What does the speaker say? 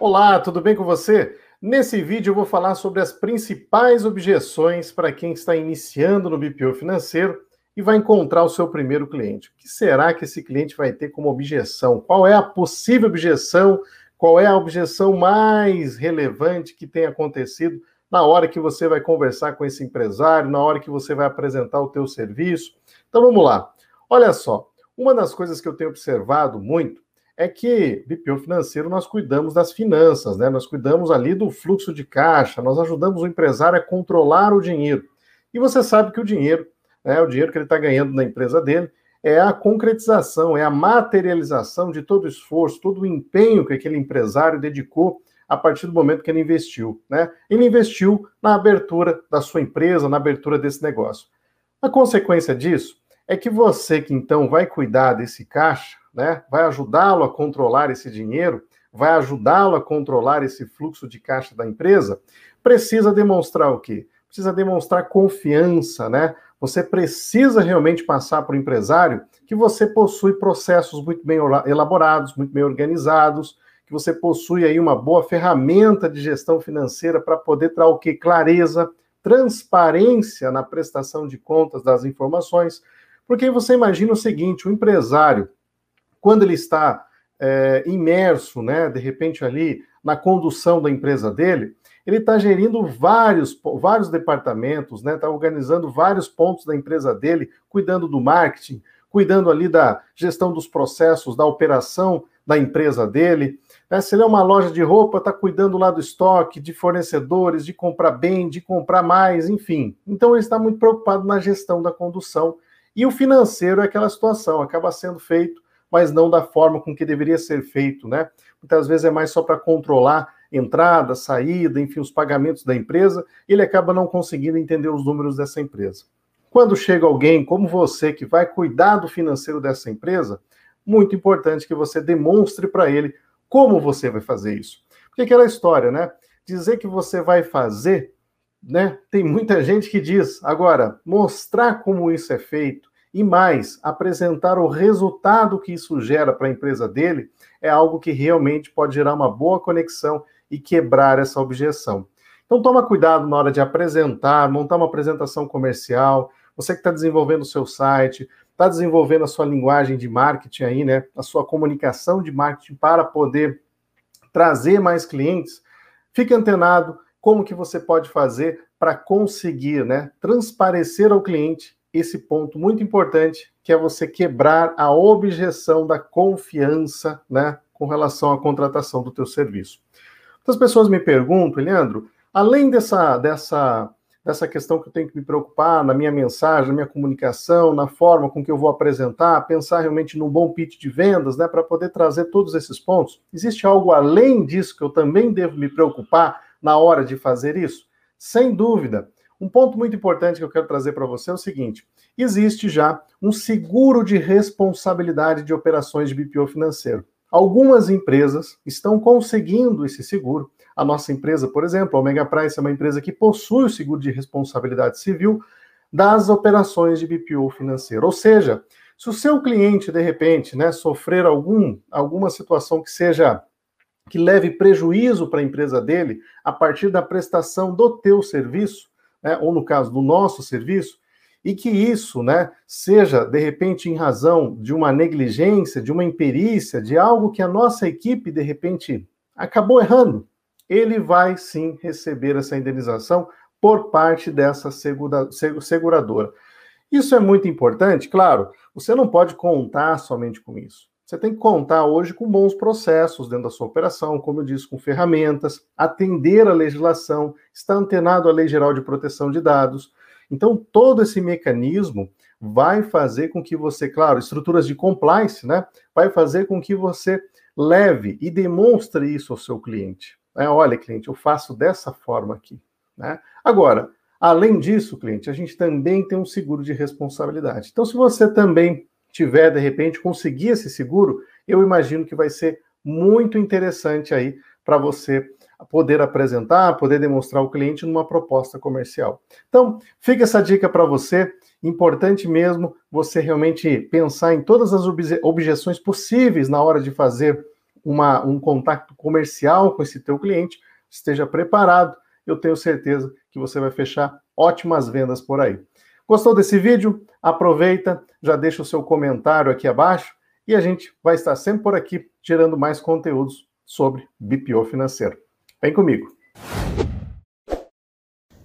Olá, tudo bem com você? Nesse vídeo eu vou falar sobre as principais objeções para quem está iniciando no BPO financeiro e vai encontrar o seu primeiro cliente. O que será que esse cliente vai ter como objeção? Qual é a possível objeção? Qual é a objeção mais relevante que tem acontecido na hora que você vai conversar com esse empresário, na hora que você vai apresentar o teu serviço? Então vamos lá. Olha só, uma das coisas que eu tenho observado muito é que BPO financeiro nós cuidamos das finanças, né? Nós cuidamos ali do fluxo de caixa, nós ajudamos o empresário a controlar o dinheiro. E você sabe que o dinheiro, né, o dinheiro que ele está ganhando na empresa dele, é a concretização, é a materialização de todo o esforço, todo o empenho que aquele empresário dedicou a partir do momento que ele investiu, né? Ele investiu na abertura da sua empresa, na abertura desse negócio. A consequência disso é que você que então vai cuidar desse caixa, né, vai ajudá-lo a controlar esse dinheiro, vai ajudá-lo a controlar esse fluxo de caixa da empresa, precisa demonstrar o quê? Precisa demonstrar confiança, né? Você precisa realmente passar para o empresário que você possui processos muito bem elaborados, muito bem organizados, que você possui aí uma boa ferramenta de gestão financeira para poder trazer o quê? Clareza, transparência na prestação de contas das informações. Porque você imagina o seguinte: o empresário quando ele está é, imerso, né, de repente ali na condução da empresa dele, ele está gerindo vários, vários departamentos, né, está organizando vários pontos da empresa dele, cuidando do marketing, cuidando ali da gestão dos processos, da operação da empresa dele. Né? Se ele é uma loja de roupa, está cuidando lá do estoque, de fornecedores, de comprar bem, de comprar mais, enfim. Então ele está muito preocupado na gestão da condução. E o financeiro é aquela situação, acaba sendo feito mas não da forma com que deveria ser feito, né? Muitas vezes é mais só para controlar entrada, saída, enfim, os pagamentos da empresa, ele acaba não conseguindo entender os números dessa empresa. Quando chega alguém como você que vai cuidar do financeiro dessa empresa, muito importante que você demonstre para ele como você vai fazer isso. Porque aquela história, né? Dizer que você vai fazer, né? Tem muita gente que diz. Agora, mostrar como isso é feito, e mais, apresentar o resultado que isso gera para a empresa dele é algo que realmente pode gerar uma boa conexão e quebrar essa objeção. Então toma cuidado na hora de apresentar, montar uma apresentação comercial. Você que está desenvolvendo o seu site, está desenvolvendo a sua linguagem de marketing aí, né? A sua comunicação de marketing para poder trazer mais clientes. Fique antenado como que você pode fazer para conseguir, né, transparecer ao cliente esse ponto muito importante, que é você quebrar a objeção da confiança, né, com relação à contratação do teu serviço. Muitas pessoas me perguntam, Leandro, além dessa, dessa, dessa questão que eu tenho que me preocupar na minha mensagem, na minha comunicação, na forma com que eu vou apresentar, pensar realmente num bom pitch de vendas, né, para poder trazer todos esses pontos, existe algo além disso que eu também devo me preocupar na hora de fazer isso? Sem dúvida. Um ponto muito importante que eu quero trazer para você é o seguinte: existe já um seguro de responsabilidade de operações de BPO financeiro. Algumas empresas estão conseguindo esse seguro. A nossa empresa, por exemplo, a Omega Price é uma empresa que possui o seguro de responsabilidade civil das operações de BPO financeiro. Ou seja, se o seu cliente de repente, né, sofrer algum alguma situação que seja que leve prejuízo para a empresa dele a partir da prestação do teu serviço, né, ou no caso do nosso serviço, e que isso né, seja, de repente, em razão de uma negligência, de uma imperícia, de algo que a nossa equipe, de repente, acabou errando, ele vai sim receber essa indenização por parte dessa segura, seguradora. Isso é muito importante, claro, você não pode contar somente com isso. Você tem que contar hoje com bons processos dentro da sua operação, como eu disse, com ferramentas, atender a legislação, estar antenado à Lei Geral de Proteção de Dados. Então, todo esse mecanismo vai fazer com que você, claro, estruturas de compliance, né? Vai fazer com que você leve e demonstre isso ao seu cliente. É, olha, cliente, eu faço dessa forma aqui. Né? Agora, além disso, cliente, a gente também tem um seguro de responsabilidade. Então, se você também tiver, de repente, conseguir esse seguro, eu imagino que vai ser muito interessante aí para você poder apresentar, poder demonstrar ao cliente numa proposta comercial. Então, fica essa dica para você. Importante mesmo você realmente pensar em todas as objeções possíveis na hora de fazer uma, um contato comercial com esse teu cliente, esteja preparado. Eu tenho certeza que você vai fechar ótimas vendas por aí. Gostou desse vídeo? Aproveita, já deixa o seu comentário aqui abaixo e a gente vai estar sempre por aqui gerando mais conteúdos sobre BPO financeiro. Vem comigo.